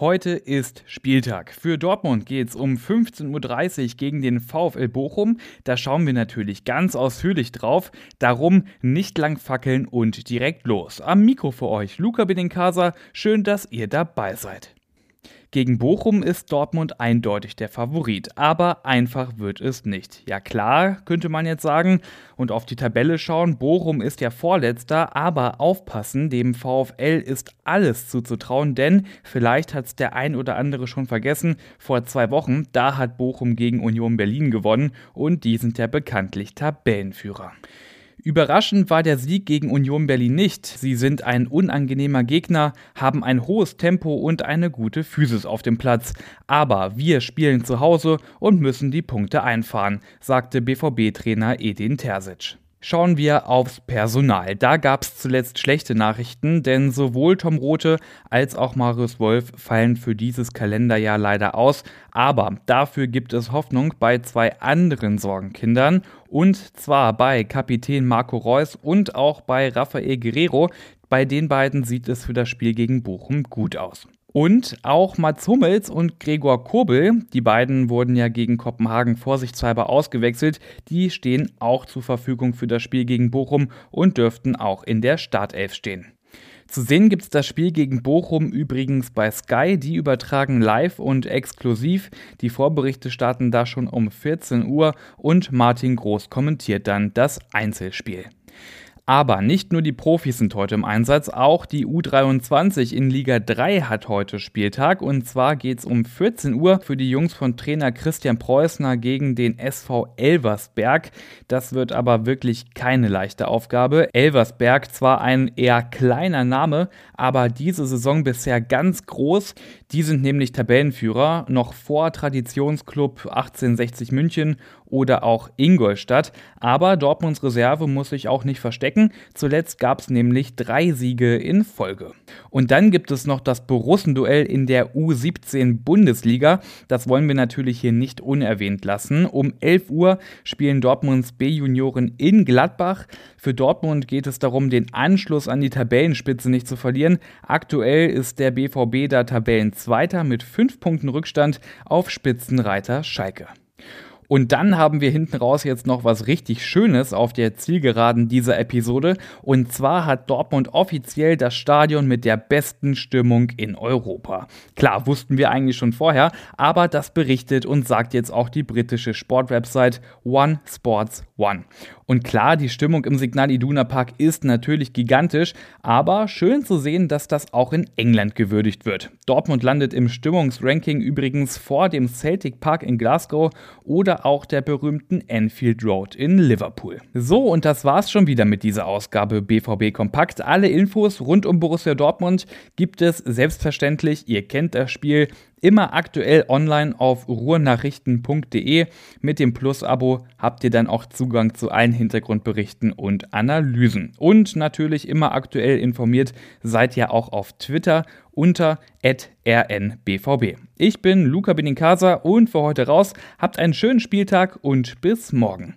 Heute ist Spieltag. Für Dortmund geht es um 15.30 Uhr gegen den VfL Bochum. Da schauen wir natürlich ganz ausführlich drauf. Darum nicht lang fackeln und direkt los. Am Mikro für euch Luca Benincasa. Schön, dass ihr dabei seid. Gegen Bochum ist Dortmund eindeutig der Favorit, aber einfach wird es nicht. Ja klar, könnte man jetzt sagen, und auf die Tabelle schauen, Bochum ist ja Vorletzter, aber aufpassen, dem VfL ist alles zuzutrauen, denn vielleicht hat es der ein oder andere schon vergessen, vor zwei Wochen, da hat Bochum gegen Union Berlin gewonnen und die sind ja bekanntlich Tabellenführer. Überraschend war der Sieg gegen Union Berlin nicht. Sie sind ein unangenehmer Gegner, haben ein hohes Tempo und eine gute Physis auf dem Platz. Aber wir spielen zu Hause und müssen die Punkte einfahren, sagte BVB-Trainer Edin Terzic. Schauen wir aufs Personal. Da gab es zuletzt schlechte Nachrichten, denn sowohl Tom Rote als auch Marius Wolf fallen für dieses Kalenderjahr leider aus. Aber dafür gibt es Hoffnung bei zwei anderen Sorgenkindern. Und zwar bei Kapitän Marco Reus und auch bei Rafael Guerrero. Bei den beiden sieht es für das Spiel gegen Bochum gut aus. Und auch Mats Hummels und Gregor Kobel, die beiden wurden ja gegen Kopenhagen vorsichtshalber ausgewechselt, die stehen auch zur Verfügung für das Spiel gegen Bochum und dürften auch in der Startelf stehen. Zu sehen gibt es das Spiel gegen Bochum übrigens bei Sky. Die übertragen live und exklusiv. Die Vorberichte starten da schon um 14 Uhr und Martin Groß kommentiert dann das Einzelspiel. Aber nicht nur die Profis sind heute im Einsatz, auch die U23 in Liga 3 hat heute Spieltag. Und zwar geht es um 14 Uhr für die Jungs von Trainer Christian Preußner gegen den SV Elversberg. Das wird aber wirklich keine leichte Aufgabe. Elversberg zwar ein eher kleiner Name, aber diese Saison bisher ganz groß. Die sind nämlich Tabellenführer, noch vor Traditionsclub 1860 München oder auch Ingolstadt. Aber Dortmunds Reserve muss sich auch nicht verstecken. Zuletzt gab es nämlich drei Siege in Folge. Und dann gibt es noch das Borussenduell in der U17 Bundesliga. Das wollen wir natürlich hier nicht unerwähnt lassen. Um 11 Uhr spielen Dortmunds B-Junioren in Gladbach. Für Dortmund geht es darum, den Anschluss an die Tabellenspitze nicht zu verlieren. Aktuell ist der BVB da Tabellenzweiter mit 5 Punkten Rückstand auf Spitzenreiter Schalke. Und dann haben wir hinten raus jetzt noch was richtig Schönes auf der Zielgeraden dieser Episode. Und zwar hat Dortmund offiziell das Stadion mit der besten Stimmung in Europa. Klar, wussten wir eigentlich schon vorher, aber das berichtet und sagt jetzt auch die britische Sportwebsite One Sports One. Und klar, die Stimmung im Signal Iduna Park ist natürlich gigantisch, aber schön zu sehen, dass das auch in England gewürdigt wird. Dortmund landet im Stimmungsranking übrigens vor dem Celtic Park in Glasgow auch der berühmten Enfield Road in Liverpool. So, und das war's schon wieder mit dieser Ausgabe BVB Kompakt. Alle Infos rund um Borussia Dortmund gibt es selbstverständlich. Ihr kennt das Spiel immer aktuell online auf ruhrnachrichten.de. Mit dem Plus-Abo habt ihr dann auch Zugang zu allen Hintergrundberichten und Analysen. Und natürlich immer aktuell informiert seid ihr auch auf Twitter unter rnbvb. Ich bin Luca Benincasa und für heute raus. Habt einen schönen Spieltag und bis morgen.